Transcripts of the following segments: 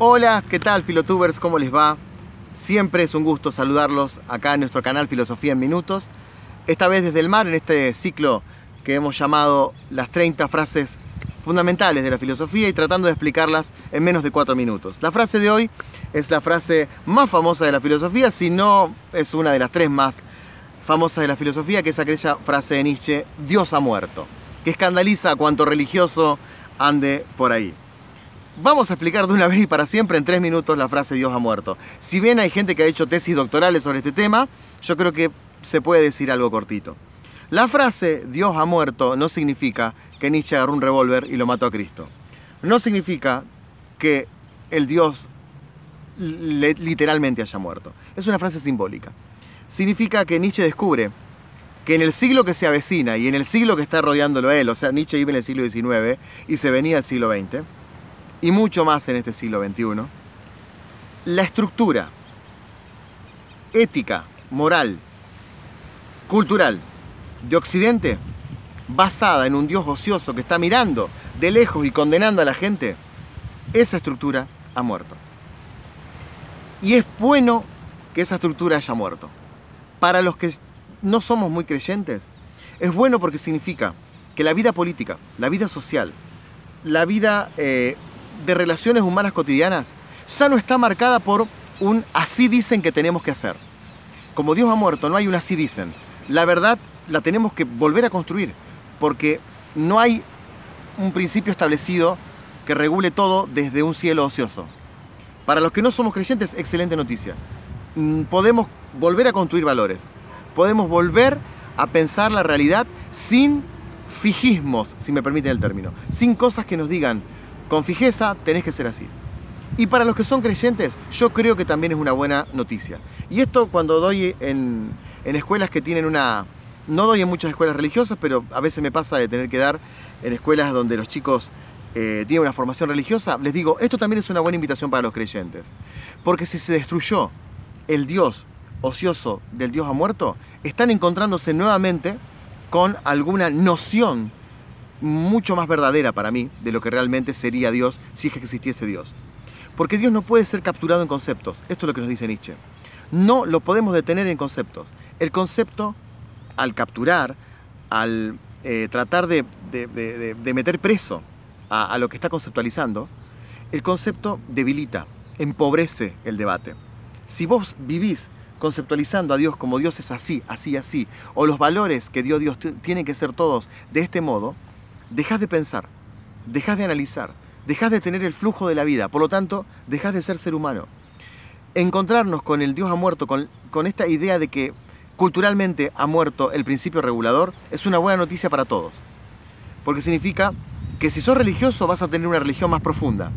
Hola, ¿qué tal filotubers? ¿Cómo les va? Siempre es un gusto saludarlos acá en nuestro canal Filosofía en Minutos. Esta vez desde el mar, en este ciclo que hemos llamado las 30 frases fundamentales de la filosofía y tratando de explicarlas en menos de 4 minutos. La frase de hoy es la frase más famosa de la filosofía, si no es una de las tres más famosas de la filosofía, que es aquella frase de Nietzsche, Dios ha muerto, que escandaliza a cuanto religioso ande por ahí. Vamos a explicar de una vez y para siempre en tres minutos la frase Dios ha muerto. Si bien hay gente que ha hecho tesis doctorales sobre este tema, yo creo que se puede decir algo cortito. La frase Dios ha muerto no significa que Nietzsche agarró un revólver y lo mató a Cristo. No significa que el Dios literalmente haya muerto. Es una frase simbólica. Significa que Nietzsche descubre que en el siglo que se avecina y en el siglo que está rodeándolo él, o sea, Nietzsche vive en el siglo XIX y se venía al siglo XX, y mucho más en este siglo XXI, la estructura ética, moral, cultural de Occidente, basada en un Dios ocioso que está mirando de lejos y condenando a la gente, esa estructura ha muerto. Y es bueno que esa estructura haya muerto. Para los que no somos muy creyentes, es bueno porque significa que la vida política, la vida social, la vida eh, de relaciones humanas cotidianas ya no está marcada por un así dicen que tenemos que hacer. Como Dios ha muerto, no hay un así dicen. La verdad la tenemos que volver a construir, porque no hay un principio establecido que regule todo desde un cielo ocioso. Para los que no somos creyentes, excelente noticia. Mm, podemos volver a construir valores. Podemos volver a pensar la realidad sin fijismos, si me permiten el término. Sin cosas que nos digan, con fijeza tenés que ser así. Y para los que son creyentes, yo creo que también es una buena noticia. Y esto cuando doy en, escuelas que tienen una... No doy en muchas escuelas religiosas, pero a veces me pasa de tener que dar en escuelas donde los chicos eh, tienen una formación religiosa, les digo, esto también es una buena invitación para los creyentes. Porque si se destruyó el Dios ocioso del Dios ha muerto, están encontrándose nuevamente con alguna noción mucho más verdadera para mí de lo que realmente sería Dios si es que existiese Dios. Porque Dios no puede ser capturado en conceptos. Esto es lo que nos dice Nietzsche. No lo podemos detener en conceptos. El concepto, al capturar, al eh, tratar de, meter preso a, a lo que está conceptualizando, el concepto debilita, empobrece el debate. Si vos vivís conceptualizando a Dios como Dios es así, así, así, o los valores que dio Dios tienen que ser todos de este modo, dejas de pensar, dejas de analizar, dejas de tener el flujo de la vida, por lo tanto, dejas de ser ser humano. Encontrarnos con el Dios ha muerto, con, con esta idea de que culturalmente ha muerto el principio regulador, es una buena noticia para todos. Porque significa que si sos religioso vas a tener una religión más profunda.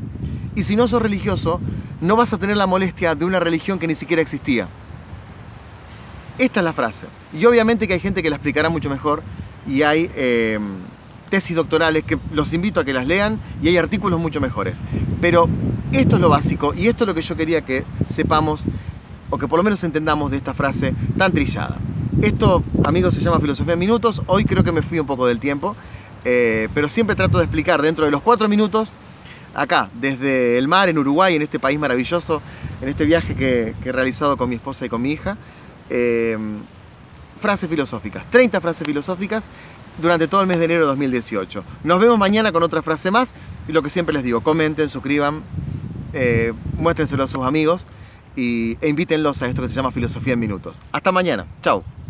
Y si no sos religioso, no vas a tener la molestia de una religión que ni siquiera existía. Esta es la frase. Y obviamente que hay gente que la explicará mucho mejor y hay eh, tesis doctorales que los invito a que las lean y hay artículos mucho mejores. Pero esto es lo básico y esto es lo que yo quería que sepamos o que por lo menos entendamos de esta frase tan trillada. Esto, amigos, se llama Filosofía en Minutos. Hoy creo que me fui un poco del tiempo, eh, pero siempre trato de explicar dentro de los cuatro minutos, acá, desde el mar, en Uruguay, en este país maravilloso, en este viaje que, he realizado con mi esposa y con mi hija, eh, frases filosóficas, 30 frases filosóficas durante todo el mes de enero de 2018. Nos vemos mañana con otra frase más y lo que siempre les digo, comenten, suscriban, eh, muéstrenselo a sus amigos y, e invítenlos a esto que se llama Filosofía en Minutos. Hasta mañana, chao.